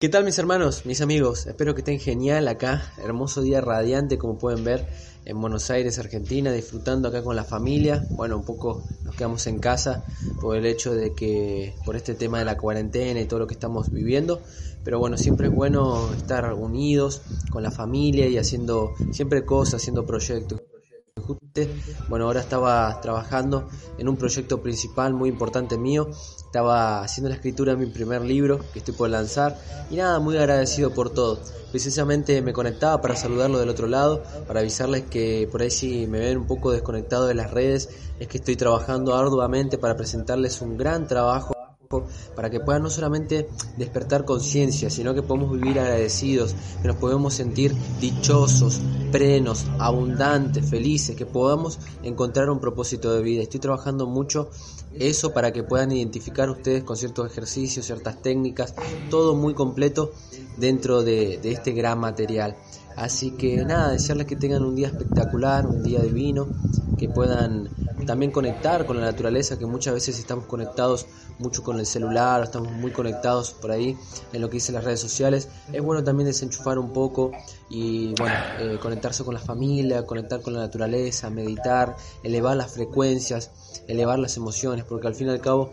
¿Qué tal mis hermanos, mis amigos? Espero que estén genial acá, hermoso día radiante como pueden ver en Buenos Aires, Argentina, disfrutando acá con la familia. Bueno, un poco nos quedamos en casa por el hecho de que, por este tema de la cuarentena y todo lo que estamos viviendo, pero bueno, siempre es bueno estar unidos con la familia y haciendo siempre cosas, haciendo proyectos. Bueno, ahora estaba trabajando en un proyecto principal muy importante mío. Estaba haciendo la escritura de mi primer libro que estoy por lanzar. Y nada, muy agradecido por todo. Precisamente me conectaba para saludarlo del otro lado, para avisarles que por ahí si me ven un poco desconectado de las redes, es que estoy trabajando arduamente para presentarles un gran trabajo para que puedan no solamente despertar conciencia, sino que podamos vivir agradecidos, que nos podemos sentir dichosos, plenos, abundantes, felices, que podamos encontrar un propósito de vida. Estoy trabajando mucho eso para que puedan identificar ustedes con ciertos ejercicios, ciertas técnicas, todo muy completo dentro de, de este gran material. Así que nada, desearles que tengan un día espectacular, un día divino, que puedan también conectar con la naturaleza, que muchas veces estamos conectados mucho con el celular, estamos muy conectados por ahí en lo que dicen las redes sociales. Es bueno también desenchufar un poco y bueno, eh, conectarse con la familia, conectar con la naturaleza, meditar, elevar las frecuencias, elevar las emociones, porque al fin y al cabo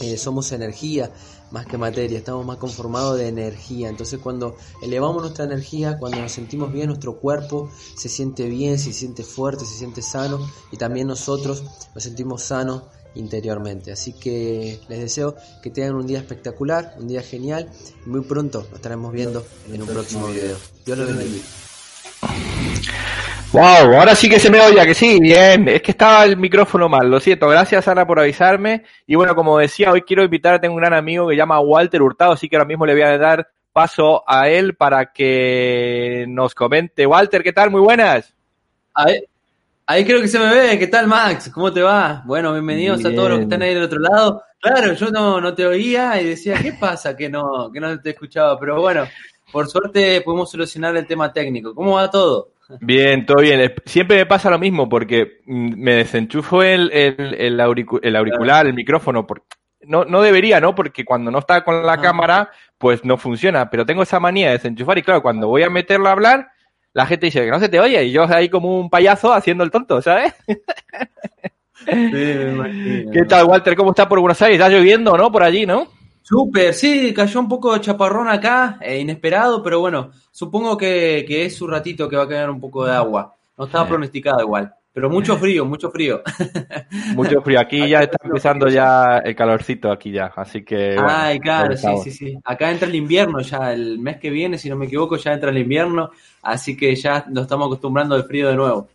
eh, somos energía más que materia, estamos más conformados de energía. Entonces cuando elevamos nuestra energía, cuando nos sentimos bien, nuestro cuerpo se siente bien, se siente fuerte, se siente sano y también nosotros nos sentimos sanos interiormente. Así que les deseo que tengan un día espectacular, un día genial muy pronto nos estaremos viendo en un próximo video. Dios los bendiga. Wow, ahora sí que se me oye, que sí, bien. Es que estaba el micrófono mal, lo siento. Gracias, Ana, por avisarme. Y bueno, como decía, hoy quiero invitar, tengo un gran amigo que se llama Walter Hurtado, así que ahora mismo le voy a dar paso a él para que nos comente. Walter, ¿qué tal? Muy buenas. Ahí, ahí creo que se me ve. ¿Qué tal, Max? ¿Cómo te va? Bueno, bienvenidos Bien. a todos los que están ahí del otro lado. Claro, yo no, no te oía y decía, ¿qué pasa que no, que no te escuchaba? Pero bueno, por suerte pudimos solucionar el tema técnico. ¿Cómo va todo? Bien, todo bien. Siempre me pasa lo mismo porque mm, me desenchufo el, el, el, auricu- el auricular, el micrófono. No, no debería, ¿no? Porque cuando no está con la Ah. cámara, pues no funciona. Pero tengo esa manía de desenchufar y claro, cuando voy a meterlo a hablar, la gente dice que no se te oye y yo ahí como un payaso haciendo el tonto, ¿sabes? ¿Qué tal, Walter? ¿Cómo está por Buenos Aires? ¿Está lloviendo, no? Por allí, ¿no? Súper, sí, cayó un poco de chaparrón acá, eh, inesperado, pero bueno, supongo que, que es su ratito que va a caer un poco de agua. No estaba pronosticado igual, pero mucho frío, mucho frío. Mucho frío. Aquí ya está empezando ya el calorcito aquí ya, así que bueno, Ay, claro, sí, sí, sí. Acá entra el invierno ya, el mes que viene, si no me equivoco, ya entra el invierno, así que ya nos estamos acostumbrando al frío de nuevo.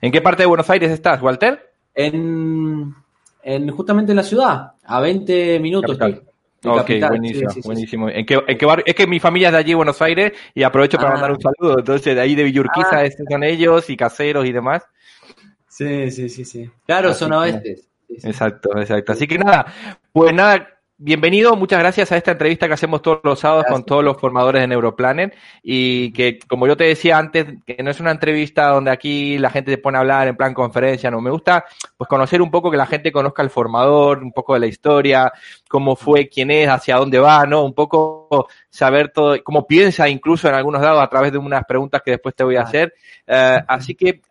¿En qué parte de Buenos Aires estás, Walter? En, en justamente en la ciudad, a 20 minutos. Capital. Ok, capital, buenísimo, sí, sí, sí. buenísimo. ¿En qué, en qué barrio? Es que mi familia es de allí, Buenos Aires, y aprovecho para Ah. mandar un saludo. Entonces, de ahí de Villurquiza Ah. son ellos, y caseros y demás. Sí, sí, sí, sí. Claro, Así que- oeste. Exacto, exacto. Así que nada, pues nada, bienvenido, muchas gracias a esta entrevista que hacemos todos los sábados con todos los formadores de Neuroplanet y que, como yo te decía antes, que no es una entrevista donde aquí la gente se pone a hablar en plan conferencia, no, me gusta pues conocer un poco que la gente conozca al formador, un poco de la historia, cómo fue, quién es, hacia dónde va, ¿no? Un poco saber todo, cómo piensa incluso en algunos lados a través de unas preguntas que después te voy a hacer. Eh, así que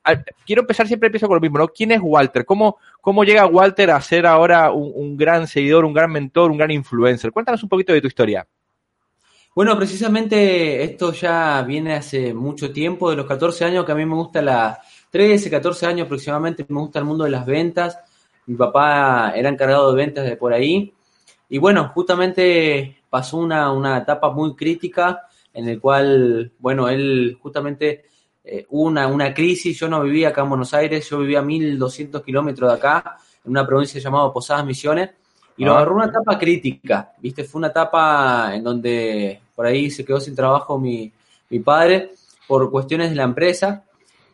quiero empezar, siempre empiezo con lo mismo, ¿no? ¿Quién es Walter? ¿Cómo, cómo llega Walter a ser ahora un, un gran seguidor, un gran mentor, un gran influencer? Cuéntanos un poquito de tu historia. Bueno, precisamente esto ya viene hace mucho tiempo, de los 14 años que a mí me gusta la 13, 14 años aproximadamente, me gusta el mundo de las ventas. Mi papá era encargado de ventas de por ahí. Y bueno, justamente pasó una, una etapa muy crítica en el cual, bueno, él justamente eh, hubo una, una crisis. Yo no vivía acá en Buenos Aires, yo vivía a 1200 kilómetros de acá, en una provincia llamada Posadas Misiones. Y lo Ah. agarró una etapa crítica, ¿viste? Fue una etapa en donde por ahí se quedó sin trabajo mi, mi padre por cuestiones de la empresa,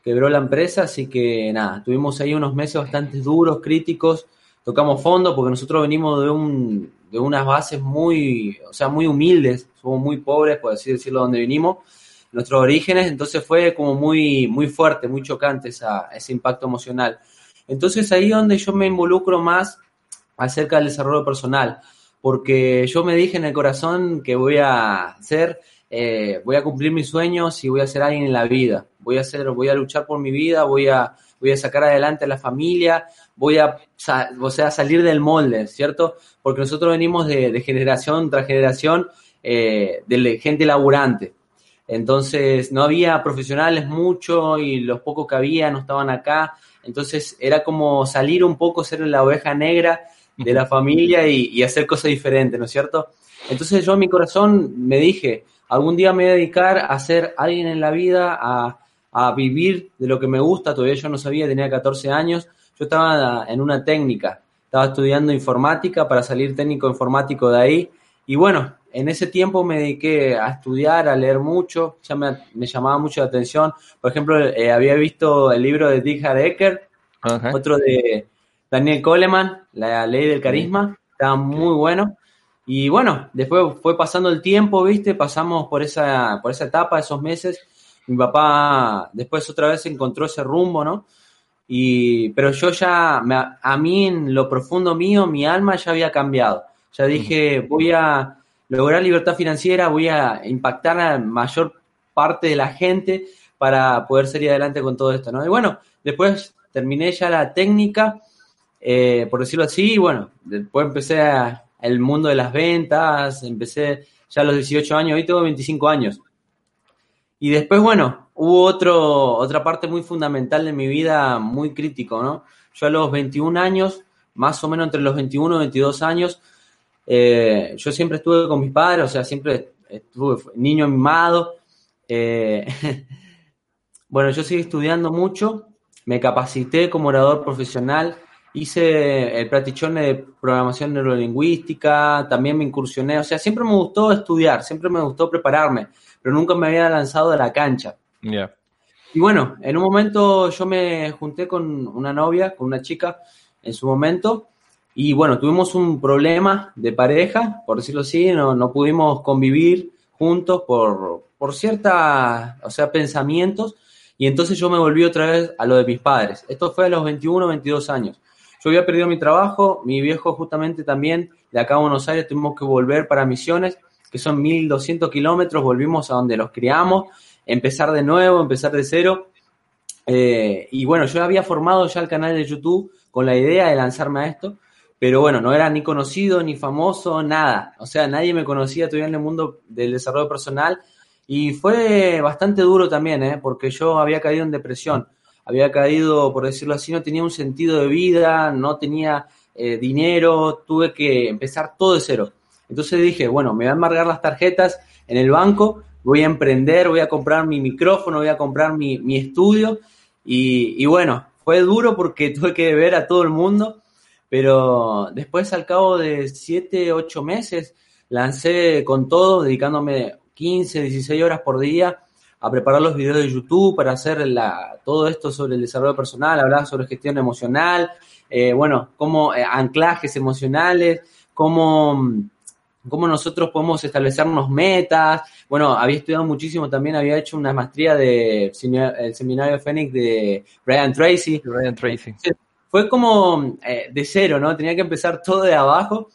quebró la empresa, así que nada, tuvimos ahí unos meses bastante duros, críticos, tocamos fondo porque nosotros venimos de, un, de unas bases muy, o sea, muy humildes, somos muy pobres, por así decirlo, donde vinimos, nuestros orígenes, entonces fue como muy, muy fuerte, muy chocante esa, ese impacto emocional. Entonces ahí donde yo me involucro más acerca del desarrollo personal, porque yo me dije en el corazón que voy a ser, eh, voy a cumplir mis sueños y voy a ser alguien en la vida. Voy a hacer, voy a luchar por mi vida, voy a, voy a sacar adelante a la familia, voy a, o sea, salir del molde, ¿cierto? Porque nosotros venimos de, generación tras generación eh, de gente laburante. Entonces no había profesionales mucho y los pocos que había no estaban acá. Entonces era como salir un poco, ser la oveja negra de la familia y, hacer cosas diferentes, ¿no es cierto? Entonces yo en mi corazón me dije, algún día me voy a dedicar a ser alguien en la vida, a, vivir de lo que me gusta, todavía yo no sabía, tenía 14 años, yo estaba en una técnica, estaba estudiando informática para salir técnico informático de ahí. Y bueno, en ese tiempo me dediqué a estudiar, a leer mucho, ya me, llamaba mucho la atención, por ejemplo, eh, había visto el libro de Dick Ecker, otro de Daniel Coleman, La Ley del Carisma, estaba muy bueno. Y bueno, después fue pasando el tiempo, ¿viste? Pasamos por esa, por esa etapa, esos meses. Mi papá después otra vez encontró ese rumbo, ¿no? Y, pero yo ya, a mí en lo profundo mío, mi alma ya había cambiado. Ya dije, voy a lograr libertad financiera, voy a impactar a la mayor parte de la gente para poder salir adelante con todo esto, ¿no? Y bueno, después terminé ya la técnica eh, por decirlo así, bueno, después empecé a, el mundo de las ventas, empecé ya a los 18 años, hoy tengo 25 años. Y después, bueno, hubo otro, otra parte muy fundamental de mi vida, muy crítico, ¿no? Yo a los 21 años, más o menos entre los 21 y 22 años, eh, yo siempre estuve con mis padres, o sea, siempre estuve niño mimado. Eh, bueno, yo seguí estudiando mucho, me capacité como orador profesional, hice el practichone de programación neurolingüística, también me incursioné, o sea, siempre me gustó estudiar, siempre me gustó prepararme, pero nunca me había lanzado de la cancha. Y bueno, en un momento yo me junté con una novia, con una chica en su momento, y bueno, tuvimos un problema de pareja, por decirlo así, no, no pudimos convivir juntos por, por cierta, o sea, pensamientos, y entonces yo me volví otra vez a lo de mis padres. Esto fue a los 21, 22 años. Yo había perdido mi trabajo, mi viejo justamente también, de acá a Buenos Aires tuvimos que volver para Misiones, que son 1200 kilómetros, volvimos a donde los criamos, empezar de nuevo, empezar de cero. Eh, y bueno, yo había formado ya el canal de YouTube con la idea de lanzarme a esto, pero bueno, no era ni conocido, ni famoso, nada. O sea, nadie me conocía todavía en el mundo del desarrollo personal y fue bastante duro también, ¿eh? porque yo había caído en depresión había caído, por decirlo así, no tenía un sentido de vida, no tenía eh, dinero, tuve que empezar todo de cero. Entonces dije, bueno, me voy a embargar las tarjetas en el banco, voy a emprender, voy a comprar mi micrófono, voy a comprar mi, mi estudio. Y, y, bueno, fue duro porque tuve que ver a todo el mundo, pero después al cabo de 7, 8 meses lancé con todo, dedicándome 15, 16 horas por día a preparar los videos de YouTube para hacer la, todo esto sobre el desarrollo personal, hablar sobre gestión emocional, eh, bueno, cómo eh, anclajes emocionales, cómo, cómo nosotros podemos establecernos metas. Bueno, había estudiado muchísimo, también había hecho una maestría de el seminario Fénix de Brian Tracy. Brian Tracy. Fue como eh, de cero, ¿no? Tenía que empezar todo de abajo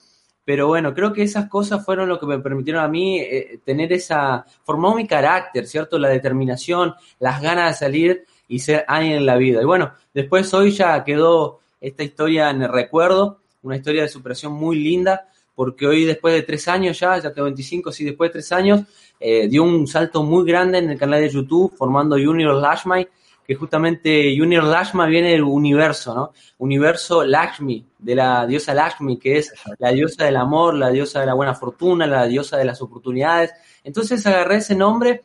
pero bueno, creo que esas cosas fueron lo que me permitieron a mí eh, tener esa, formó mi carácter, ¿cierto? La determinación, las ganas de salir y ser alguien en la vida. Y bueno, después hoy ya quedó esta historia en el recuerdo, una historia de superación muy linda, porque hoy después de tres años ya, ya tengo 25, sí, después de tres años, eh, dio un salto muy grande en el canal de YouTube formando Junior Lashmai, que justamente Junior Lashma viene del universo, ¿no? Universo Lakshmi, de la diosa Lakshmi, que es la diosa del amor, la diosa de la buena fortuna, la diosa de las oportunidades. Entonces agarré ese nombre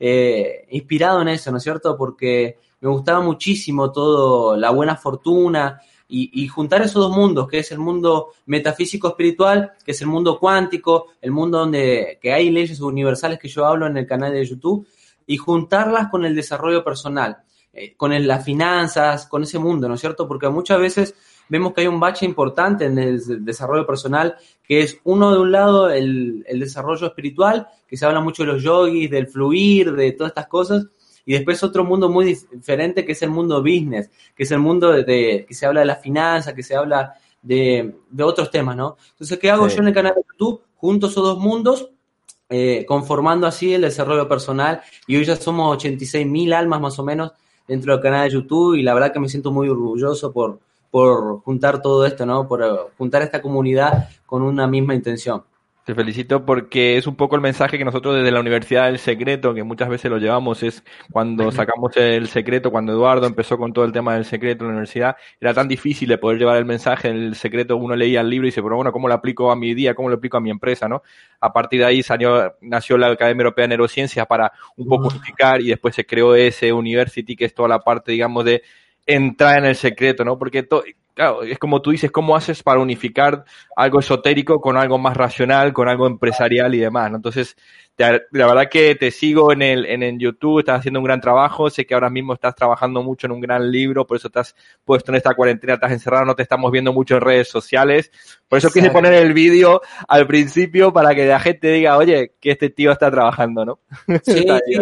eh, inspirado en eso, ¿no es cierto? Porque me gustaba muchísimo todo, la buena fortuna, y, juntar esos dos mundos, que es el mundo metafísico espiritual, que es el mundo cuántico, el mundo donde que hay leyes universales que yo hablo en el canal de YouTube, y juntarlas con el desarrollo personal. Eh, con las finanzas, con ese mundo, ¿no es cierto? Porque muchas veces vemos que hay un bache importante en el desarrollo personal, que es uno de un lado el, desarrollo espiritual, que se habla mucho de los yogis, del fluir, de todas estas cosas, y después otro mundo muy diferente que es el mundo business, que es el mundo de, que se habla de la finanza, que se habla de, otros temas, ¿no? Entonces, ¿qué hago yo en el canal de YouTube? Junto esos dos mundos, eh, conformando así el desarrollo personal y hoy ya somos 86 mil almas más o menos dentro del canal de YouTube y la verdad que me siento muy orgulloso por, por juntar todo esto, ¿no? Por eh, juntar esta comunidad con una misma intención. Te felicito porque es un poco el mensaje que nosotros desde la Universidad del Secreto, que muchas veces lo llevamos, es cuando sacamos el secreto, cuando Eduardo empezó con todo el tema del secreto en la universidad, era tan difícil de poder llevar el mensaje del secreto, uno leía el libro y dice, pero bueno, ¿cómo lo aplico a mi día? ¿Cómo lo aplico a mi empresa? ¿no? A partir de ahí salió, nació la Academia Europea de Neurociencias para un poco unificar y después se creó ese University, que es toda la parte, digamos, de entrar en el secreto, ¿no? Porque todo claro, es como tú dices, ¿cómo haces para unificar algo esotérico con algo más racional, con algo empresarial y demás? Entonces, la verdad que te sigo en el, en, en YouTube, estás haciendo un gran trabajo, sé que ahora mismo estás trabajando mucho en un gran libro, por eso estás puesto en esta cuarentena, estás encerrado, no te estamos viendo mucho en redes sociales, por eso quise poner el vídeo al principio para que la gente diga, oye, que este tío está trabajando, ¿no? Sí, sí,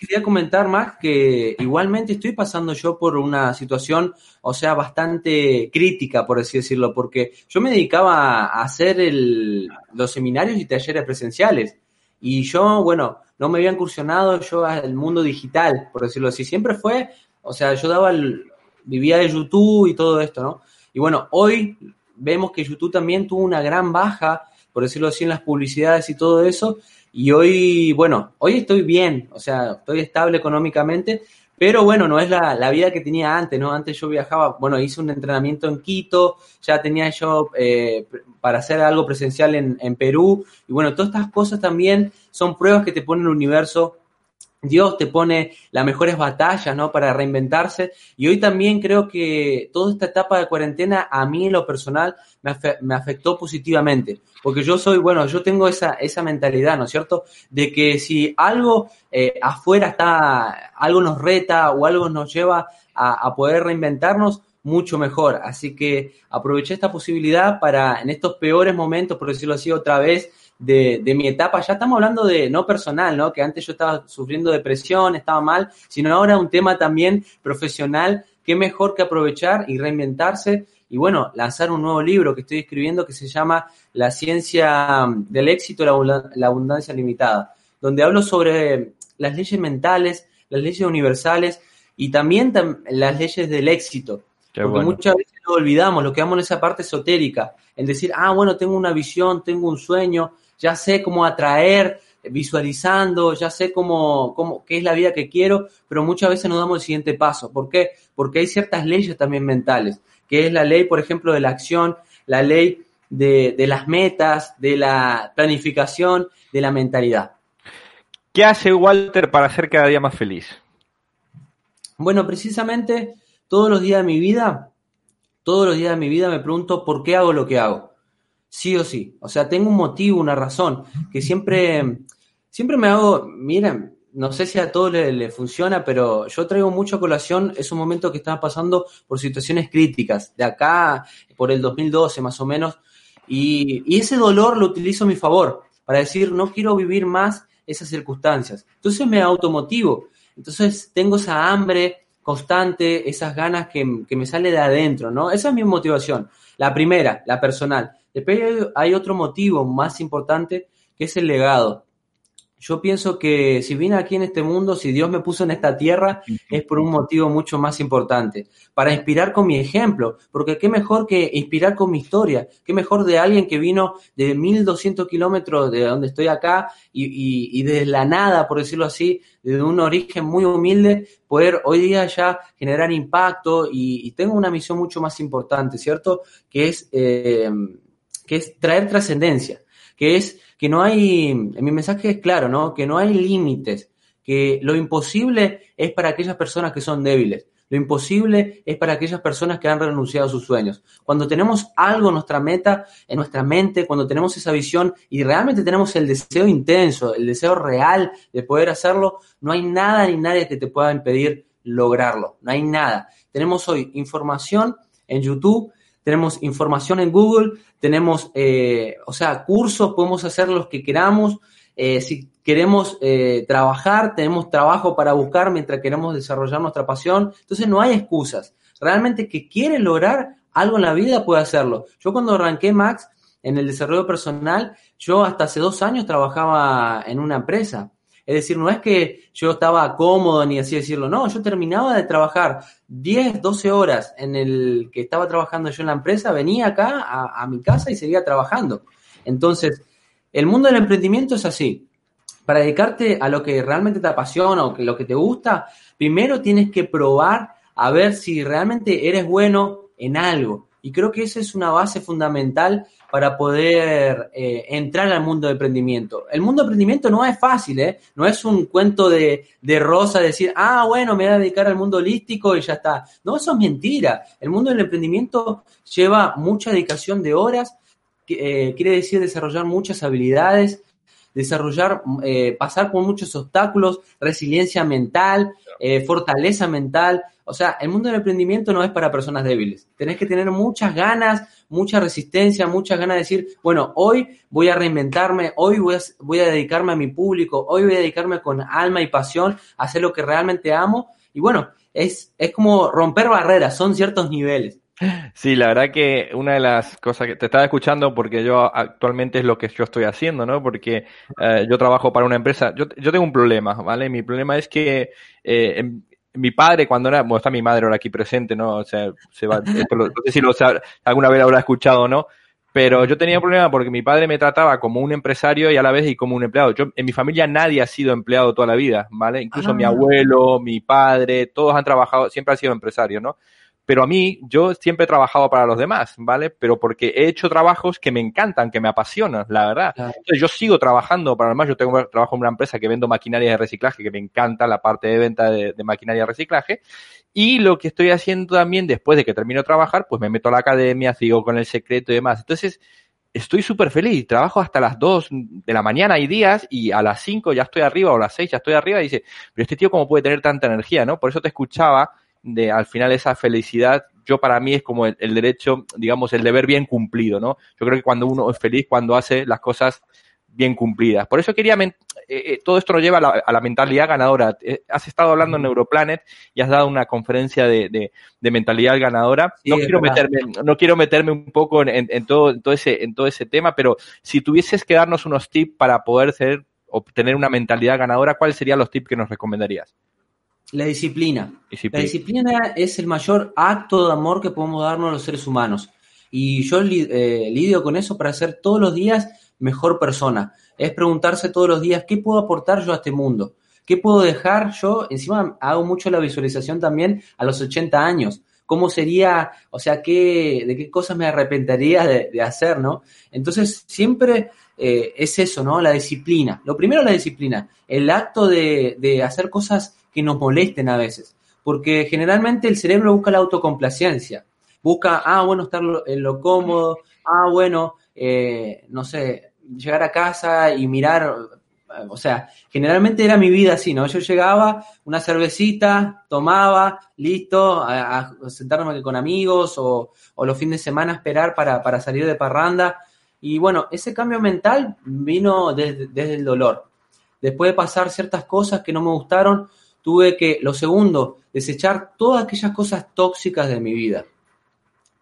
quería comentar más que igualmente estoy pasando yo por una situación, o sea, bastante crítica, por así decirlo, porque yo me dedicaba a hacer el, los seminarios y talleres presenciales y yo, bueno, no me había incursionado yo al mundo digital, por decirlo así. Siempre fue, o sea, yo daba el, vivía de YouTube y todo esto, ¿no? Y bueno, hoy vemos que YouTube también tuvo una gran baja, por decirlo así, en las publicidades y todo eso. Y hoy, bueno, hoy estoy bien, o sea, estoy estable económicamente, pero bueno, no es la, la, vida que tenía antes, ¿no? Antes yo viajaba, bueno, hice un entrenamiento en Quito, ya tenía yo eh, para hacer algo presencial en, en Perú, y bueno, todas estas cosas también son pruebas que te pone el universo Dios te pone las mejores batallas, ¿no? Para reinventarse. Y hoy también creo que toda esta etapa de cuarentena, a mí en lo personal, me, afectó positivamente. Porque yo soy, bueno, yo tengo esa, esa mentalidad, ¿no es cierto? De que si algo eh, afuera está, algo nos reta o algo nos lleva a, a poder reinventarnos, mucho mejor. Así que aproveché esta posibilidad para, en estos peores momentos, por decirlo así otra vez, de, de, mi etapa, ya estamos hablando de no personal, ¿no? Que antes yo estaba sufriendo depresión, estaba mal, sino ahora un tema también profesional, qué mejor que aprovechar y reinventarse y bueno, lanzar un nuevo libro que estoy escribiendo que se llama La ciencia del éxito, la abundancia limitada, donde hablo sobre las leyes mentales, las leyes universales y también las leyes del éxito. Porque muchas veces lo olvidamos, lo quedamos en esa parte esotérica, en decir, ah, bueno, tengo una visión, tengo un sueño, ya sé cómo atraer, visualizando, ya sé cómo, cómo, qué es la vida que quiero, pero muchas veces no damos el siguiente paso. ¿Por qué? Porque hay ciertas leyes también mentales, que es la ley, por ejemplo, de la acción, la ley de, de las metas, de la planificación, de la mentalidad. ¿Qué hace Walter para ser cada día más feliz? Bueno, precisamente todos los días de mi vida, todos los días de mi vida me pregunto por qué hago lo que hago sí o sí. O sea, tengo un motivo, una razón, que siempre, siempre me hago, miren, no sé si a todos le, funciona, pero yo traigo mucho colación esos momentos que estaba pasando por situaciones críticas, de acá, por el 2012 más o menos, y, y ese dolor lo utilizo a mi favor, para decir, no quiero vivir más esas circunstancias. Entonces me automotivo, entonces tengo esa hambre constante, esas ganas que, que me sale de adentro, ¿no? Esa es mi motivación. La primera, la personal. Después hay otro motivo más importante que es el legado. Yo pienso que si vine aquí en este mundo, si Dios me puso en esta tierra, es por un motivo mucho más importante, para inspirar con mi ejemplo, porque qué mejor que inspirar con mi historia, qué mejor de alguien que vino de 1200 kilómetros de donde estoy acá y, de la nada, por decirlo así, de un origen muy humilde, poder hoy día ya generar impacto y, tengo una misión mucho más importante, ¿cierto? Que es... Eh, que es traer trascendencia, que es que no hay, mi mensaje es claro, ¿no? Que no hay límites, que lo imposible es para aquellas personas que son débiles. Lo imposible es para aquellas personas que han renunciado a sus sueños. Cuando tenemos algo en nuestra meta, en nuestra mente, cuando tenemos esa visión y realmente tenemos el deseo intenso, el deseo real de poder hacerlo, no hay nada ni nadie que te pueda impedir lograrlo. No hay nada. Tenemos hoy información en YouTube tenemos información en Google, tenemos, eh, o sea, cursos, podemos hacer los que queramos. Eh, si queremos eh, trabajar, tenemos trabajo para buscar mientras queremos desarrollar nuestra pasión. Entonces no hay excusas. Realmente que quieres lograr, algo en la vida, puede hacerlo. Yo cuando arranqué Max en el desarrollo personal, yo hasta hace dos años trabajaba en una empresa. Es decir, no es que yo estaba cómodo ni así decirlo, no, yo terminaba de trabajar 10, 12 horas en el que estaba trabajando yo en la empresa, venía acá a, mi casa y seguía trabajando. Entonces, el mundo del emprendimiento es así. Para dedicarte a lo que realmente te apasiona o lo que te gusta, primero tienes que probar a ver si realmente eres bueno en algo. Y creo que esa es una base fundamental para poder eh, entrar al mundo del emprendimiento. El mundo del emprendimiento no es fácil, ¿eh? No es un cuento de, de rosa, decir, ah, bueno, me voy a dedicar al mundo holístico y ya está. No, eso es mentira. El mundo del emprendimiento lleva mucha dedicación de horas, eh, quiere decir desarrollar muchas habilidades, desarrollar, eh, pasar por muchos obstáculos, resiliencia mental, eh, fortaleza mental. O sea, el mundo del emprendimiento no es para personas débiles. Tenés que tener muchas ganas, mucha resistencia, muchas ganas de decir, bueno, hoy voy a reinventarme, hoy voy a, voy a dedicarme a mi público, hoy voy a dedicarme con alma y pasión a hacer lo que realmente amo. Y bueno, es, es como romper barreras, son ciertos niveles. Sí, la verdad que una de las cosas que te estaba escuchando porque yo actualmente es lo que yo estoy haciendo, ¿no? Porque eh, yo trabajo para una empresa, yo, yo tengo un problema, ¿vale? Mi problema es que eh, mi padre cuando era, bueno, está mi madre ahora aquí presente, ¿no? O sea, se va, esto no sé si lo, alguna vez habrá escuchado o no, pero yo tenía un problema porque mi padre me trataba como un empresario y a la vez y como un empleado. Yo, en mi familia nadie ha sido empleado toda la vida, ¿vale? Incluso mi ah. abuelo, mi padre, todos han trabajado, siempre han sido empresarios, ¿no? Pero a mí, yo siempre he trabajado para los demás, ¿vale? Pero porque he hecho trabajos que me encantan, que me apasionan, la verdad. Entonces yo sigo trabajando para los demás. Yo tengo trabajo en una empresa que vendo maquinaria de reciclaje, que me encanta la parte de venta de, maquinaria de reciclaje. Y lo que estoy haciendo también después de que termino de trabajar, pues me meto a la academia, sigo con el secreto y demás. Entonces, estoy súper feliz. Trabajo hasta las 2 de la mañana, hay días, y a las 5 ya estoy arriba, o a las 6 ya estoy arriba, y dice, pero este tío cómo puede tener tanta energía, ¿no? Por eso te escuchaba de al final esa felicidad, yo para mí es como el, derecho, digamos, el deber bien cumplido, ¿no? Yo creo que cuando uno es feliz, cuando hace las cosas bien cumplidas. Por eso quería, eh, eh, todo esto nos lleva a la, mentalidad ganadora. Eh, has estado hablando en Neuroplanet y has dado una conferencia de, de, mentalidad ganadora. no, quiero meterme, no quiero meterme un poco en, en, todo, en, todo ese, en todo ese tema, pero si tuvieses que darnos unos tips para poder ser, obtener una mentalidad ganadora, ¿cuáles serían los tips que nos recomendarías? La disciplina. La disciplina es el mayor acto de amor que podemos darnos los seres humanos. Y yo eh, lidio con eso para ser todos los días mejor persona. Es preguntarse todos los días, ¿qué puedo aportar yo a este mundo? ¿Qué puedo dejar yo? Encima hago mucho la visualización también a los 80 años. ¿Cómo sería, o sea, qué, de qué cosas me arrepentiría de, hacer, ¿no? Entonces, siempre eh, es eso, ¿no? La disciplina. Lo primero, la disciplina. El acto de, de hacer cosas que nos molesten a veces, porque generalmente el cerebro busca la autocomplacencia, busca, ah, bueno, estar en lo cómodo, ah, bueno, eh, no sé, llegar a casa y mirar, o sea, generalmente era mi vida así, ¿no? Yo llegaba, una cervecita, tomaba, listo, a, sentarme con amigos o, los fines de semana esperar para, para, salir de parranda. Y bueno, ese cambio mental vino desde el dolor. Después de pasar ciertas cosas que no me gustaron, tuve que, lo segundo, desechar todas aquellas cosas tóxicas de mi vida.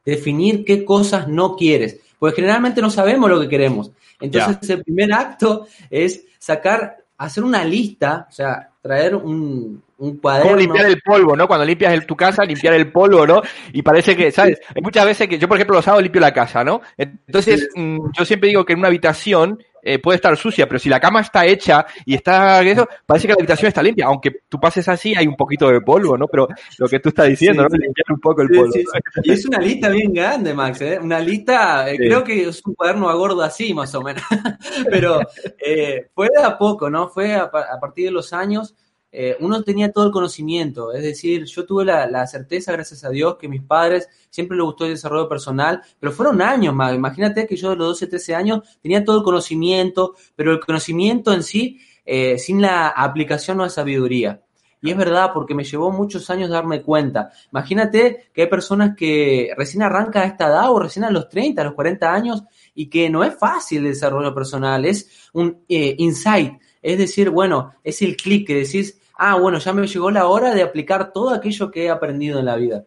Definir qué cosas no quieres, porque generalmente no sabemos lo que queremos. Entonces, el primer acto es sacar, hacer una lista, o sea, traer un, un cuaderno. Como limpiar el polvo, ¿no? Cuando limpias el, tu casa, limpiar el polvo, ¿no? Y parece que, ¿sabes? Hay muchas veces que yo, por ejemplo, los sábados limpio la casa, ¿no? Entonces, mm, yo siempre digo que en una habitación eh, puede estar sucia, pero si la cama está hecha y está eso, parece que la habitación está limpia. Aunque tú pases así, hay un poquito de polvo, ¿no? Pero lo que tú estás diciendo, ¿no? Limpiar un poco el polvo. y es una lista bien grande, Max, ¿eh? Una lista, eh, creo que es un cuaderno a gordo así, más o menos. pero eh, fue de a poco, ¿no? Fue a partir de los años eh, uno tenía todo el conocimiento, es decir, yo tuve la, certeza, gracias a Dios, que mis padres siempre les gustó el desarrollo personal, pero fueron años más. Imagínate que yo de los 12, 13 años tenía todo el conocimiento, pero el conocimiento en sí, eh, sin la aplicación no es sabiduría. Y es verdad, porque me llevó muchos años darme cuenta. Imagínate que hay personas que recién arrancan a esta edad o recién a los 30, a los 40 años, y que no es fácil el desarrollo personal, es un eh, insight. Es decir, bueno, es el clic que decís, ah, bueno, ya me llegó la hora de aplicar todo aquello que he aprendido en la vida.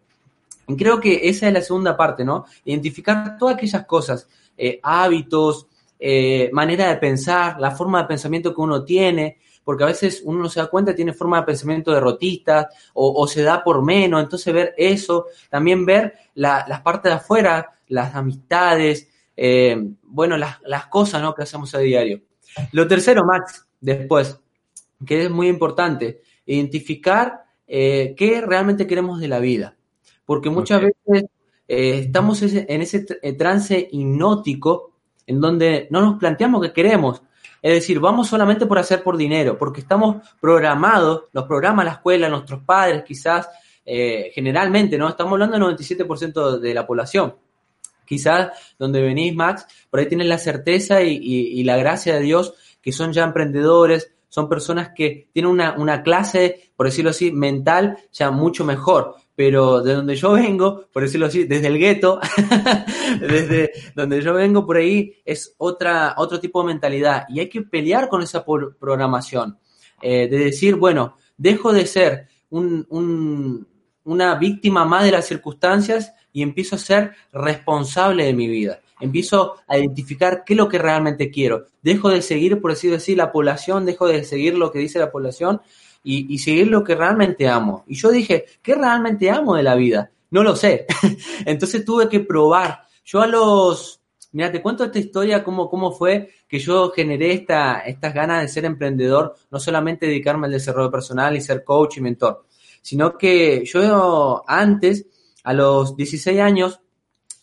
Y creo que esa es la segunda parte, ¿no? Identificar todas aquellas cosas, eh, hábitos, eh, manera de pensar, la forma de pensamiento que uno tiene, porque a veces uno no se da cuenta, tiene forma de pensamiento derrotista o, se da por menos, entonces ver eso, también ver las partes de afuera, las amistades, eh, bueno, las, las cosas ¿no? que hacemos a diario. Lo tercero, Max, después, que es muy importante, identificar eh, qué realmente queremos de la vida, porque muchas veces eh, estamos en ese trance hipnótico en donde no nos planteamos qué queremos, es decir, vamos solamente por hacer por dinero, porque estamos programados, nos programa la escuela, nuestros padres quizás, eh, generalmente, ¿no? Estamos hablando del 97% de la población. Quizás donde venís, Max, por ahí tienes la certeza y, la gracia de Dios que son ya emprendedores, son personas que tienen una, una clase, por decirlo así, mental ya mucho mejor. Pero de donde yo vengo, por decirlo así, desde el gueto, desde donde yo vengo por ahí, es otra, otro tipo de mentalidad. Y hay que pelear con esa programación, eh, de decir, bueno, dejo de ser una víctima más de las circunstancias y empiezo a ser responsable de mi vida. Empiezo a identificar qué es lo que realmente quiero. Dejo de seguir, por así, la población, dejo de seguir lo que dice la población y, seguir lo que realmente amo. Y yo dije, ¿qué realmente amo de la vida? No lo sé. Entonces tuve que probar. Yo a los, mira, te cuento esta historia, cómo, cómo fue que yo generé esta, estas ganas de ser emprendedor, no solamente dedicarme al desarrollo personal y ser coach y mentor, sino que yo antes, a los 16 años,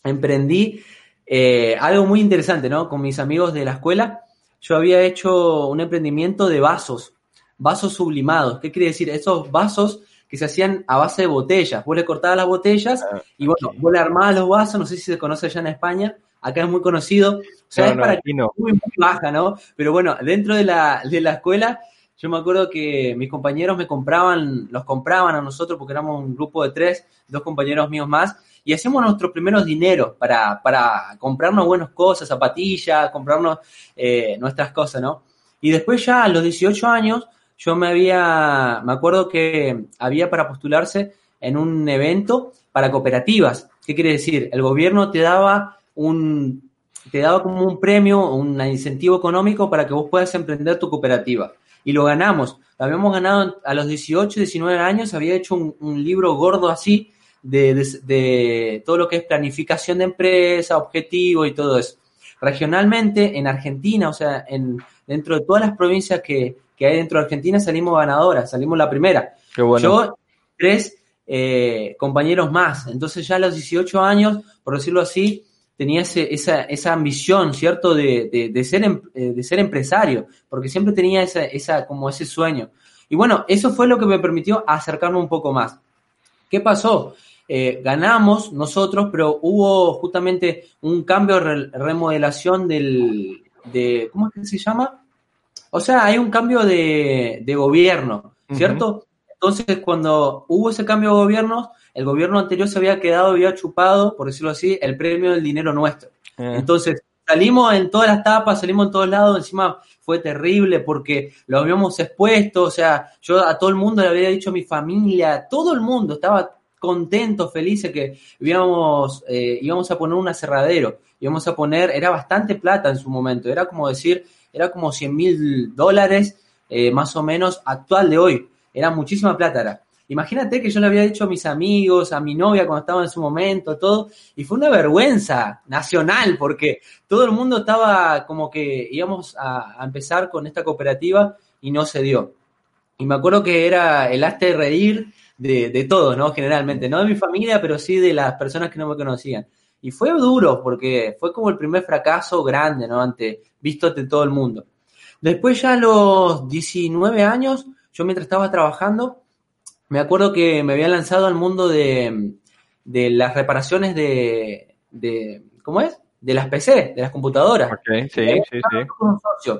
emprendí eh, algo muy interesante, ¿no? Con mis amigos de la escuela, yo había hecho un emprendimiento de vasos vasos sublimados. ¿Qué quiere decir? Esos vasos que se hacían a base de botellas. Vos le cortabas las botellas ah, y bueno, vos le armabas los vasos, no sé si se conoce allá en España, acá es muy conocido. O sea, es para que no. muy, baja, ¿no? Pero bueno, dentro de la, de la escuela, yo me acuerdo que mis compañeros me compraban, los compraban a nosotros porque éramos un grupo de tres, dos compañeros míos más, y hacíamos nuestros primeros dineros para, para comprarnos buenas cosas, zapatillas, comprarnos eh, nuestras cosas, ¿no? Y después ya a los 18 años yo me había, me acuerdo que había para postularse en un evento para cooperativas. ¿Qué quiere decir? El gobierno te daba un, te daba como un premio, un incentivo económico para que vos puedas emprender tu cooperativa. Y lo ganamos. Lo habíamos ganado a los 18, 19 años, había hecho un, libro gordo así de, de, todo lo que es planificación de empresa, objetivo y todo eso. Regionalmente, en Argentina, o sea, en, dentro de todas las provincias que, que hay dentro de Argentina salimos ganadoras, salimos la primera. Yo, tres eh, compañeros más. Entonces ya a los 18 años, por decirlo así, tenía esa, esa ambición, ¿cierto?, de, de, ser, em, eh, de ser empresario, porque siempre tenía esa, esa, como ese sueño. Y bueno, eso fue lo que me permitió acercarme un poco más. ¿Qué pasó? Eh, ganamos nosotros, pero hubo justamente un cambio, de remodelación del, de, ¿cómo es que se llama? O sea, hay un cambio de, gobierno, ¿cierto? Entonces, cuando hubo ese cambio de gobierno, el gobierno anterior se había quedado, había chupado, por decirlo así, el premio del dinero nuestro. Eh. Entonces, salimos en todas las tapas, salimos en todos lados, encima fue terrible porque lo habíamos expuesto, o sea, yo a todo el mundo le había dicho a mi familia, todo el mundo estaba contento, feliz que íbamos, eh, íbamos a poner un aserradero, íbamos a poner, era bastante plata en su momento, era como decir, era como 100 mil dólares, eh, más o menos, actual de hoy. Era muchísima plata. Imagínate que yo le había dicho a mis amigos, a mi novia cuando estaba en su momento, todo, y fue una vergüenza nacional porque todo el mundo estaba como que íbamos a, empezar con esta cooperativa y no se dio. Y me acuerdo que era el hazte reír de, de todos, ¿no? Generalmente, no de mi familia, pero sí de las personas que no me conocían. Y fue duro porque fue como el primer fracaso grande, ¿no? Ante, visto ante todo el mundo. Después ya a los 19 años, yo mientras estaba trabajando, me acuerdo que me había lanzado al mundo de, de las reparaciones de, de, ¿cómo es? De las PC, de las computadoras. Ok, sí, sí, sí.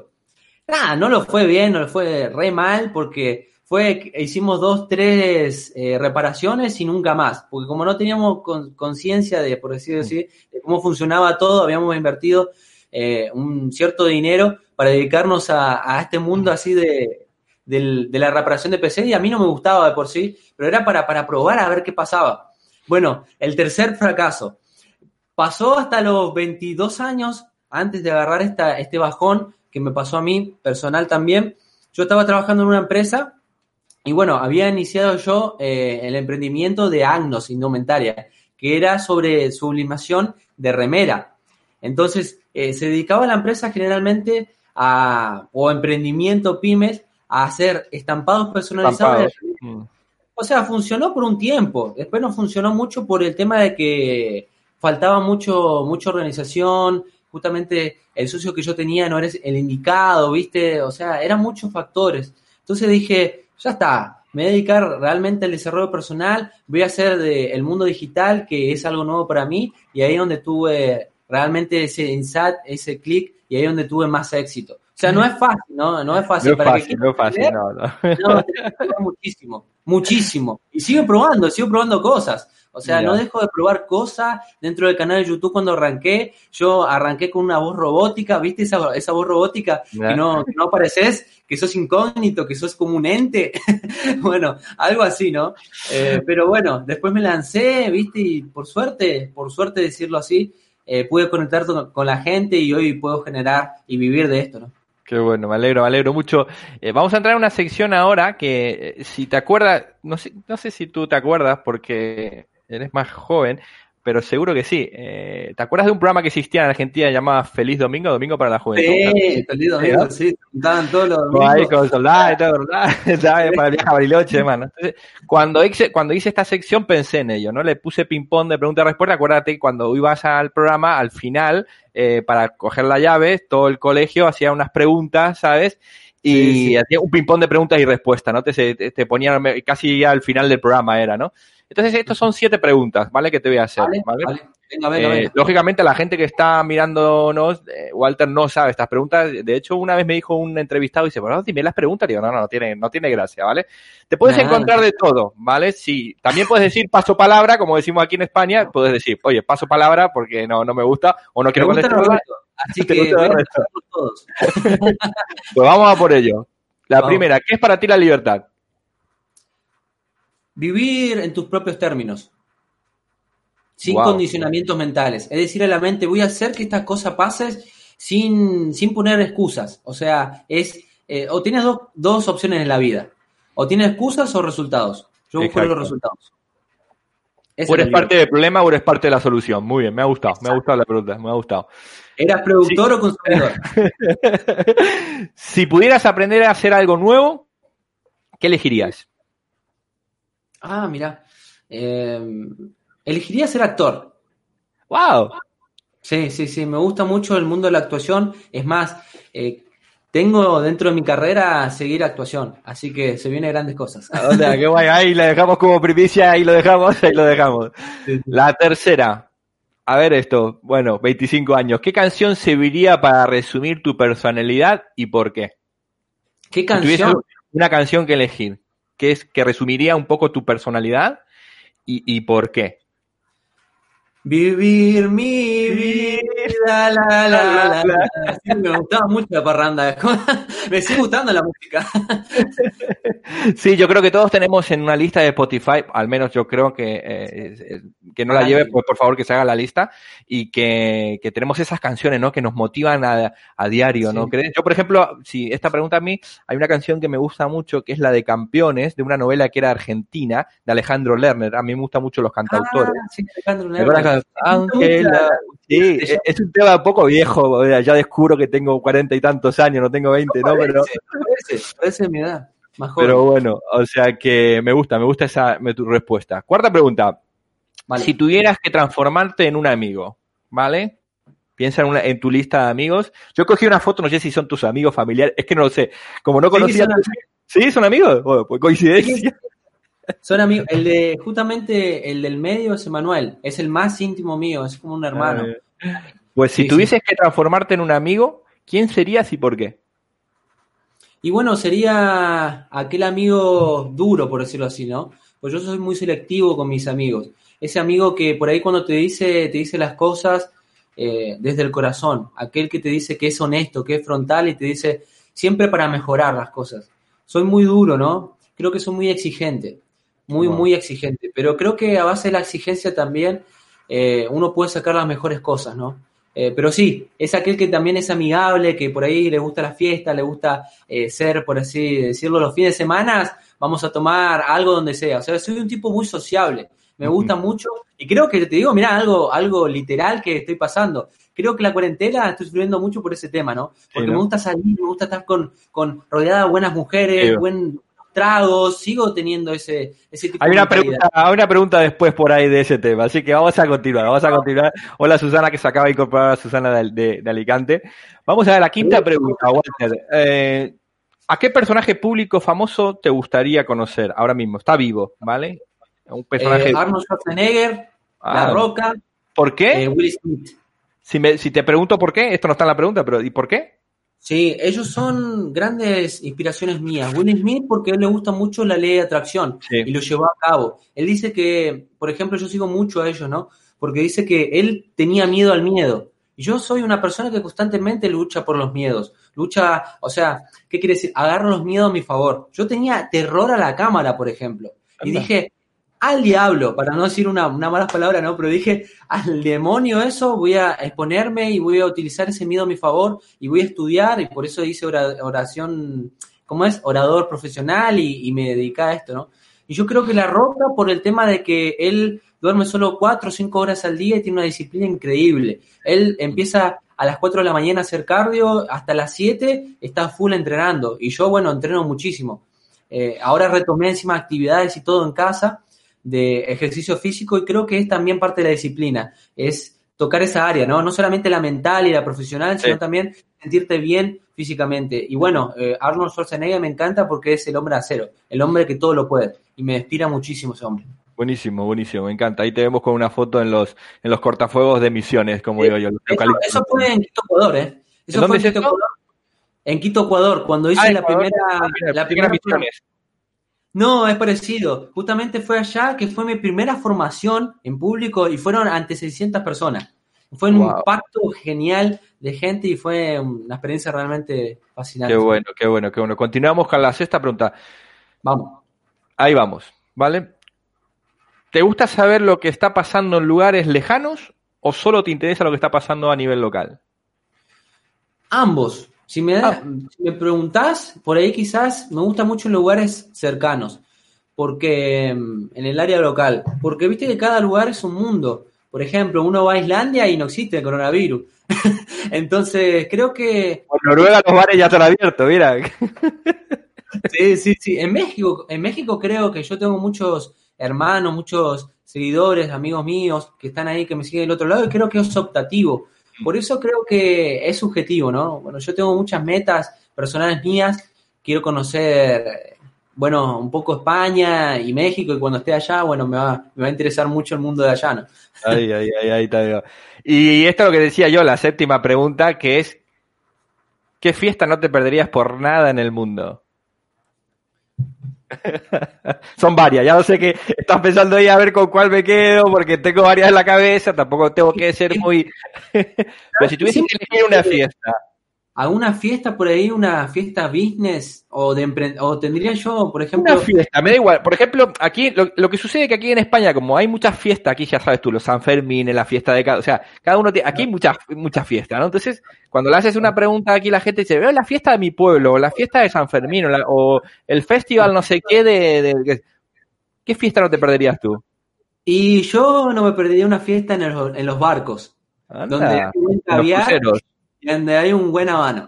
Nada, no lo fue bien, no lo fue re mal porque fue, hicimos dos, tres eh, reparaciones y nunca más, porque como no teníamos conciencia de, por decirlo así, de cómo funcionaba todo, habíamos invertido eh, un cierto dinero para dedicarnos a, este mundo así de, de, la reparación de PC y a mí no me gustaba de por sí, pero era para, para probar a ver qué pasaba. Bueno, el tercer fracaso. Pasó hasta los 22 años antes de agarrar esta, este bajón que me pasó a mí, personal también. Yo estaba trabajando en una empresa y bueno, había iniciado yo eh, el emprendimiento de Agnos Indumentaria, que era sobre sublimación de remera. Entonces, eh, se dedicaba la empresa generalmente a, o emprendimiento pymes, a hacer estampados personalizados. O sea, funcionó por un tiempo. Después no funcionó mucho por el tema de que faltaba mucho, mucha organización. Justamente el socio que yo tenía no era el indicado, ¿viste? O sea, eran muchos factores. Entonces dije, ya está, me voy a dedicar realmente al desarrollo personal, voy a hacer del mundo digital, que es algo nuevo para mí, y ahí es donde tuve realmente ese insight, ese clic, y ahí es donde tuve más éxito. O sea, no es fácil, ¿no? No es fácil. No es fácil, no es fácil, no, no. No, muchísimo, muchísimo. Y sigo probando, sigo probando cosas. O sea, no dejo de probar cosas dentro del canal de YouTube cuando arranqué. Yo arranqué con una voz robótica, ¿viste esa, esa voz robótica? Que no, que no apareces, que sos incógnito, que sos como un ente. bueno, algo así, ¿no? Eh, pero bueno, después me lancé, ¿viste? Y por suerte, por suerte decirlo así, eh, pude conectar con la gente y hoy puedo generar y vivir de esto, ¿no? Qué bueno, me alegro, me alegro mucho. Eh, vamos a entrar en una sección ahora que, eh, si te acuerdas, no sé, no sé si tú te acuerdas porque eres más joven, pero seguro que sí. Eh, ¿Te acuerdas de un programa que existía en Argentina llamado Feliz Domingo, Domingo para la Juventud? Sí, Feliz Domingo, sí. Estaban todos los domingos. Ahí con soldados y todo, ¿verdad? Para el viaje a Bariloche, hermano. Entonces, cuando hice, cuando hice esta sección pensé en ello, ¿no? Le puse ping-pong de pregunta y respuesta. Acuérdate, cuando ibas al programa, al final, eh, para coger la llave, todo el colegio hacía unas preguntas, ¿sabes? Y hacía un ping-pong de preguntas y respuestas, ¿no? Te, te, te ponían casi al final del programa, era, ¿no? Entonces, estas son siete preguntas, ¿vale? Que te voy a hacer, ¿vale? Venga, venga, eh, venga. Lógicamente, la gente que está mirándonos, eh, Walter no sabe estas preguntas. De hecho, una vez me dijo un entrevistado y dice, bueno, dime las preguntas. Digo, no, no, no tiene, no tiene gracia, ¿vale? Te puedes encontrar de todo, ¿vale? Sí, también puedes decir paso palabra, como decimos aquí en España, puedes decir, oye, paso palabra porque no, no me gusta o no quiero contestar. Así que todos. pues vamos a por ello. La primera, ¿qué es para ti la libertad? Vivir en tus propios términos, sin condicionamientos mentales. Es decir, a la mente, voy a hacer que esta cosa pase sin, sin poner excusas. O sea, es eh, o tienes dos opciones en la vida. O tienes excusas o resultados. Yo busco los resultados. o eres parte del problema o eres parte de la solución. Muy bien, me ha gustado, me ha gustado la pregunta, me ha gustado. ¿Eras productor o consumidor? si pudieras aprender a hacer algo nuevo, ¿qué elegirías? Ah, mira. Eh, elegiría ser actor. ¡Wow! Sí, sí, sí. Me gusta mucho el mundo de la actuación. Es más, eh, tengo dentro de mi carrera seguir actuación. Así que se vienen grandes cosas. O sea, qué guay. Ahí la dejamos como primicia, ahí lo dejamos, ahí lo dejamos. La tercera. A ver esto. Bueno, 25 años. ¿Qué canción serviría para resumir tu personalidad y por qué? ¿Qué canción? una canción que elegir que es que resumiría un poco tu personalidad y, y por qué. Vivir mi vida, la, la, la, me gustaba mucho la parranda. me sigue gustando la música. sí, yo creo que todos tenemos en una lista de Spotify, al menos yo creo que, eh, que no la lleve, pues por favor que se haga la lista, y que, que tenemos esas canciones, ¿no? Que nos motivan a, a diario, ¿no? ¿Crees? Yo, por ejemplo, si esta pregunta a mí, hay una canción que me gusta mucho, que es la de Campeones, de una novela que era argentina, de Alejandro Lerner. A mí me gustan mucho los cantautores. Ah, sí, Alejandro Lerner. Ángela. Sí, es un tema poco viejo, ya descubro que tengo cuarenta y tantos años, no tengo veinte, ¿no? Pero parece, mi edad. Pero bueno, o sea que me gusta, me gusta esa tu respuesta. Cuarta pregunta. Si tuvieras que transformarte en un amigo, ¿vale? Piensa en, una, en tu lista de amigos. Yo cogí una foto, no sé si son tus amigos familiares, es que no lo sé. Como no conocía. Sí, son, amigos. Bueno, pues coincidencia. Son amigos. El de, justamente, el del medio es Emanuel. Es el más íntimo mío, es como un hermano. Pues si tuvieses que transformarte en un amigo, ¿quién serías y por qué? Y bueno, sería aquel amigo duro, por decirlo así, ¿no? Pues yo soy muy selectivo con mis amigos. Ese amigo que por ahí cuando te dice, te dice las cosas eh, desde el corazón. Aquel que te dice que es honesto, que es frontal y te dice siempre para mejorar las cosas. Soy muy duro, ¿no? Creo que soy muy exigente muy, muy exigente. Pero creo que a base de la exigencia también eh, uno puede sacar las mejores cosas, ¿no? Eh, pero sí, es aquel que también es amigable, que por ahí le gusta la fiesta, le gusta eh, ser, por así decirlo, los fines de semana, vamos a tomar algo donde sea. O sea, soy un tipo muy sociable, me gusta mucho y creo que te digo, mira, algo, algo literal que estoy pasando. Creo que la cuarentena estoy sufriendo mucho por ese tema, ¿no? Porque me gusta salir, me gusta estar con, con rodeada de buenas mujeres, buen, tragos, sigo teniendo ese, ese tipo hay una pregunta, Hay una pregunta después por ahí de ese tema, así que vamos a continuar, vamos a continuar. Hola Susana, que se acaba de incorporar a Susana de, Alicante. Vamos a ver la quinta pregunta, Walter. Eh, ¿A qué personaje público famoso te gustaría conocer ahora mismo? Está vivo, ¿vale? Un personaje... Eh, Arnold Schwarzenegger, La ah. Roca. ¿Por qué? Eh, Will Smith. Si, me, si te pregunto por qué, esto no está en la pregunta, pero ¿y por qué? Sí, ellos son grandes inspiraciones mías. Will Smith porque a él le gusta mucho la ley de atracción y lo llevó a cabo. Él dice que, por ejemplo, yo sigo mucho a ellos, ¿no? Porque dice que él tenía miedo al miedo. Y yo soy una persona que constantemente lucha por los miedos. Lucha, o sea, ¿qué quiere decir? Agarro los miedos a mi favor. Yo tenía terror a la cámara, por ejemplo. Y dije, al diablo, para no decir una, una mala palabra, ¿no? Pero dije, al demonio eso, voy a exponerme y voy a utilizar ese miedo a mi favor y voy a estudiar y por eso hice oración, ¿cómo es? Orador profesional y, me dediqué a esto, ¿no? Y yo creo que La Roca, por el tema de que él duerme solo cuatro o cinco horas al día y tiene una disciplina increíble. Él empieza a las 4 de la mañana a hacer cardio, hasta las 7 está full entrenando. Y yo, bueno, entreno muchísimo. Eh, ahora retomé encima actividades y todo en casa de ejercicio físico y creo que es también parte de la disciplina, es tocar esa área, ¿no? No solamente la mental y la profesional, sino también sentirte bien físicamente. Y bueno, eh, Arnold Schwarzenegger me encanta porque es el hombre acero, el hombre que todo lo puede y me inspira muchísimo ese hombre. Buenísimo, buenísimo, me encanta. Ahí te vemos con una foto en los en los cortafuegos de misiones, como digo yo. eso, fue en Quito, Ecuador, ¿eh? Eso ¿En fue en Quito, Ecuador. En Quito, Ecuador, cuando hice ah, la, primera, la primera, misiones. No, es parecido. Justamente fue allá que fue mi primera formación en público y fueron ante 600 personas. Fue un impacto genial de gente y fue una experiencia realmente fascinante. Qué bueno, qué bueno, qué bueno. Continuamos con la sexta pregunta. Vamos. Ahí vamos, ¿vale? ¿Te gusta saber lo que está pasando en lugares lejanos o solo te interesa lo que está pasando a nivel local? Ambos. Si me, ah. me preguntás, por ahí quizás me gusta mucho en lugares cercanos, porque mm, en el área local, porque viste que cada lugar es un mundo. Por ejemplo, uno va a Islandia y no existe el coronavirus. Entonces, creo que... En Noruega los bares ya están abiertos, mira. sí, sí, sí. En México, en México creo que yo tengo muchos hermanos, muchos seguidores, amigos míos que están ahí, que me siguen del otro lado, y creo que es optativo. Por eso creo que es subjetivo, ¿no? Bueno, yo tengo muchas metas personales mías, quiero conocer, bueno, un poco España y México, y cuando esté allá, bueno, me va, me va a interesar mucho el mundo de allá, ¿no? Ahí, ahí, ahí, ahí está. Y esto es lo que decía yo, la séptima pregunta, que es, ¿qué fiesta no te perderías por nada en el mundo? Son varias, ya no sé qué estás pensando ahí a ver con cuál me quedo, porque tengo varias en la cabeza, tampoco tengo que ser muy... Pero si tuviese que elegir una fiesta, ¿Alguna fiesta por ahí, una fiesta business o de o tendría yo, por ejemplo? Una fiesta, me da igual. Por ejemplo, aquí lo, que sucede es que aquí en España, como hay muchas fiestas, aquí ya sabes tú, los San Fermín, la fiesta de cada, o sea, cada uno tiene, aquí hay muchas muchas fiestas, ¿no? Entonces, cuando le haces una pregunta aquí la gente dice, veo la fiesta de mi pueblo, o la fiesta de San Fermín, o, el festival no sé qué de, ¿qué fiesta no te perderías tú? Y yo no me perdería una fiesta en, en los barcos. donde hay donde hay un buen habano.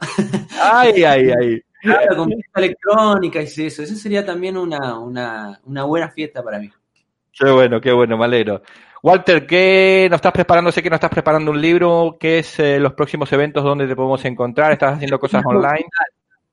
Ay, ay, ay. Claro, con fiesta electrónica y eso. Eso sería también una, una, una buena fiesta para mí. Qué bueno, qué bueno, malero. Walter, ¿qué nos estás preparando? Sé que nos estás preparando un libro. ¿Qué es eh, los próximos eventos donde te podemos encontrar? ¿Estás haciendo cosas online?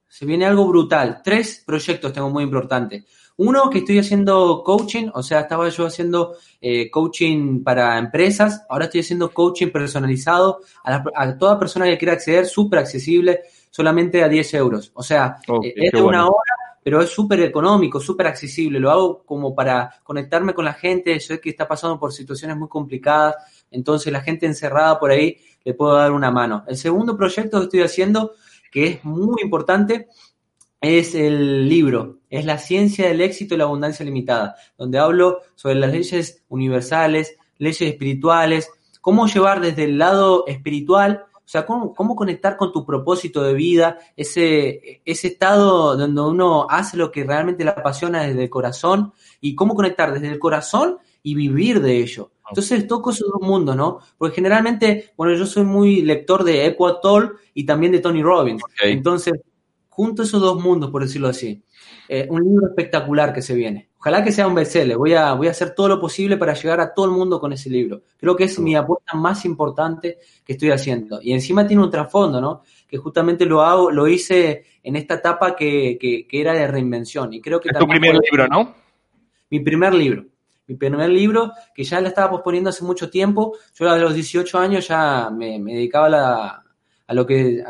Se viene algo brutal. Tres proyectos tengo muy importantes. Uno, que estoy haciendo coaching, o sea, estaba yo haciendo eh, coaching para empresas, ahora estoy haciendo coaching personalizado a, toda persona que quiera acceder, súper accesible, solamente a 10 euros. O sea, eh, es de una hora, pero es súper económico, súper accesible. Lo hago como para conectarme con la gente, sé que está pasando por situaciones muy complicadas, entonces la gente encerrada por ahí le puedo dar una mano. El segundo proyecto que estoy haciendo, que es muy importante, es el libro, es La ciencia del éxito y la abundancia limitada, donde hablo sobre las leyes universales, leyes espirituales, cómo llevar desde el lado espiritual, o sea, cómo, cómo conectar con tu propósito de vida, ese, ese estado donde uno hace lo que realmente le apasiona desde el corazón y cómo conectar desde el corazón y vivir de ello. Entonces toco esos dos mundos, ¿no? Porque generalmente, bueno, yo soy muy lector de Equator y también de Tony Robbins. Entonces, junto esos dos mundos, por decirlo así. Eh, un libro espectacular que se viene. Ojalá que sea un bestseller. Voy a, voy a hacer todo lo posible para llegar a todo el mundo con ese libro. Creo que es mi apuesta más importante que estoy haciendo. Y encima tiene un trasfondo, ¿no? Que justamente lo hago, lo hice en esta etapa que, que, era de reinvención. Y creo que es tu primer libro, ¿no? Mi primer libro mi primer libro, que ya lo estaba posponiendo hace mucho tiempo. Yo a los 18 años ya me, dedicaba a, lo que,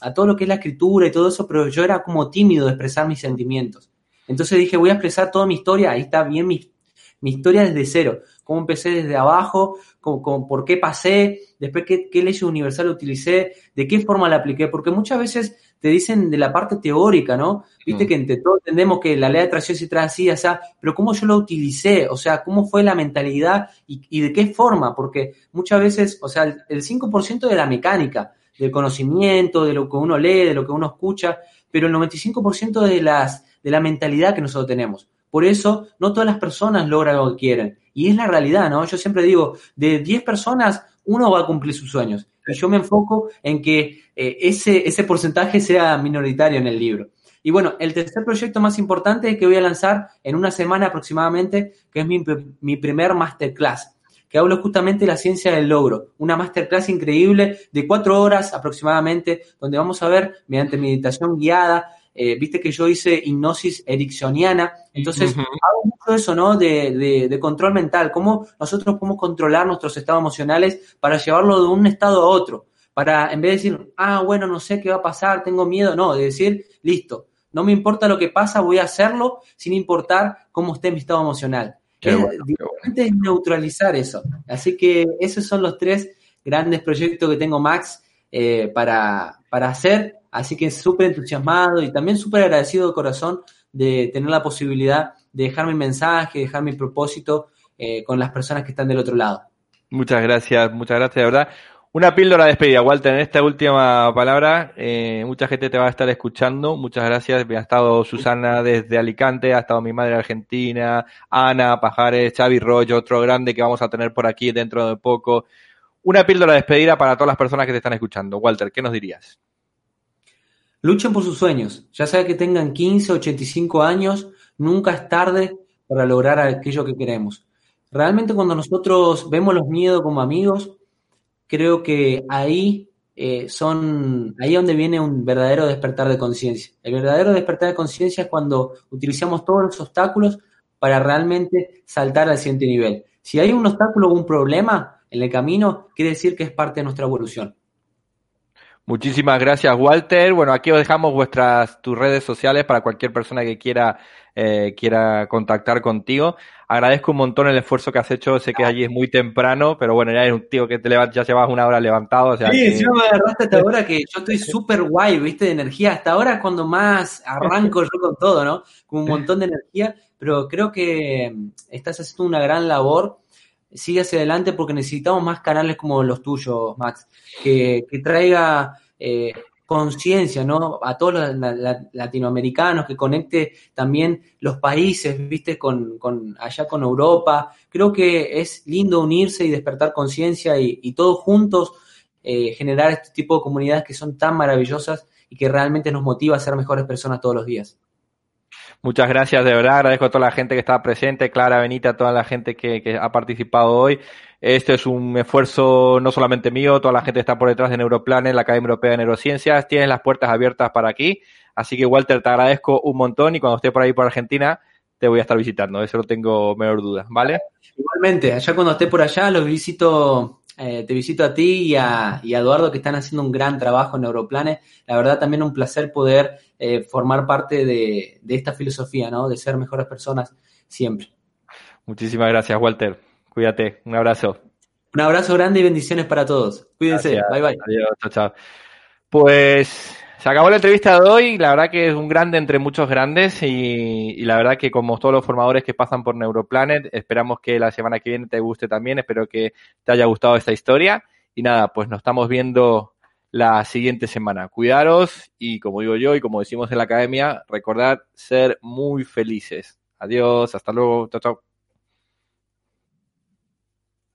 a todo lo que es la escritura y todo eso, pero yo era como tímido de expresar mis sentimientos. Entonces dije, voy a expresar toda mi historia, ahí está bien mi, mi historia desde cero, cómo empecé desde abajo, cómo, por qué pasé, después qué, qué ley universal utilicé, de qué forma la apliqué, porque muchas veces te dicen de la parte teórica, ¿no? Viste mm. que entre todos entendemos que la ley de atracción se trae así, o sea, pero cómo yo lo utilicé, o sea, cómo fue la mentalidad y, de qué forma, porque muchas veces, o sea, el, 5% de la mecánica, del conocimiento, de lo que uno lee, de lo que uno escucha, pero el 95% de, las, de la mentalidad que nosotros tenemos. Por eso, no todas las personas logran lo que quieren. Y es la realidad, ¿no? Yo siempre digo, de 10 personas, uno va a cumplir sus sueños. Y yo me enfoco en que eh, ese, ese porcentaje sea minoritario en el libro. Y bueno, el tercer proyecto más importante que voy a lanzar en una semana aproximadamente, que es mi, mi primer masterclass, que hablo justamente de la ciencia del logro. Una masterclass increíble de cuatro horas aproximadamente, donde vamos a ver, mediante meditación guiada, eh, viste que yo hice hipnosis ericksoniana, entonces hago mucho eso, ¿no? De, de, control mental, cómo nosotros podemos controlar nuestros estados emocionales para llevarlo de un estado a otro, para en vez de decir, ah, bueno, no sé qué va a pasar, tengo miedo, no, de decir, listo, no me importa lo que pasa, voy a hacerlo sin importar cómo esté mi estado emocional. Es, es neutralizar eso. Así que esos son los tres grandes proyectos que tengo Max eh, para, para hacer Así que súper entusiasmado y también súper agradecido de corazón de tener la posibilidad de dejar mi mensaje, dejar mi propósito eh, con las personas que están del otro lado. Muchas gracias, muchas gracias, de verdad. Una píldora de despedida, Walter, en esta última palabra, eh, mucha gente te va a estar escuchando, muchas gracias, ha estado Susana desde Alicante, ha estado mi madre argentina, Ana Pajares, Xavi Rollo, otro grande que vamos a tener por aquí dentro de poco. Una píldora de despedida para todas las personas que te están escuchando. Walter, ¿qué nos dirías? Luchen por sus sueños, ya sea que tengan 15, 85 años, nunca es tarde para lograr aquello que queremos. Realmente cuando nosotros vemos los miedos como amigos, creo que ahí eh, son ahí donde viene un verdadero despertar de conciencia. El verdadero despertar de conciencia es cuando utilizamos todos los obstáculos para realmente saltar al siguiente nivel. Si hay un obstáculo o un problema en el camino, quiere decir que es parte de nuestra evolución. Muchísimas gracias, Walter. Bueno, aquí os dejamos vuestras tus redes sociales para cualquier persona que quiera eh, quiera contactar contigo. Agradezco un montón el esfuerzo que has hecho. Sé que allí es muy temprano, pero bueno, ya eres un tío que te ya llevas una hora levantado. O sea sí, me agarraste hasta ahora que yo estoy súper guay, viste, de energía. Hasta ahora es cuando más arranco yo con todo, ¿no? Con un montón de energía, pero creo que estás haciendo una gran labor sigue hacia adelante porque necesitamos más canales como los tuyos, Max, que, traiga eh, conciencia, ¿no? A todos los latinoamericanos, que conecte también los países, ¿viste? Con, con, allá con Europa. Creo que es lindo unirse y despertar conciencia y, todos juntos eh, generar este tipo de comunidades que son tan maravillosas y que realmente nos motiva a ser mejores personas todos los días. Muchas gracias, de verdad. Agradezco a toda la gente que está presente, Clara, Benita, toda la gente que, ha participado hoy. Este es un esfuerzo no solamente mío, toda la gente está por detrás de Neuroplanes, la Academia Europea de Neurociencias. Tienes las puertas abiertas para aquí. Así que, Walter, te agradezco un montón y cuando esté por ahí por Argentina, te voy a estar visitando. Eso no tengo menor duda, ¿vale? Igualmente, allá cuando esté por allá, los visito eh, te visito a ti y a, Eduardo que están haciendo un gran trabajo en Neuroplanes. La verdad también un placer poder eh, formar parte de, esta filosofía, ¿no? De ser mejores personas siempre. Muchísimas gracias, Walter. Cuídate. Un abrazo. Un abrazo grande y bendiciones para todos. Cuídense. Bye bye. Adiós. Chao, chao. Pues Se acabó la entrevista de hoy, la verdad que es un grande entre muchos grandes y, la verdad que como todos los formadores que pasan por Neuroplanet, esperamos que la semana que viene te guste también, espero que te haya gustado esta historia y nada, pues nos estamos viendo la siguiente semana. Cuidaros y como digo yo y como decimos en la academia, recordad ser muy felices. Adiós, hasta luego, chao, chao.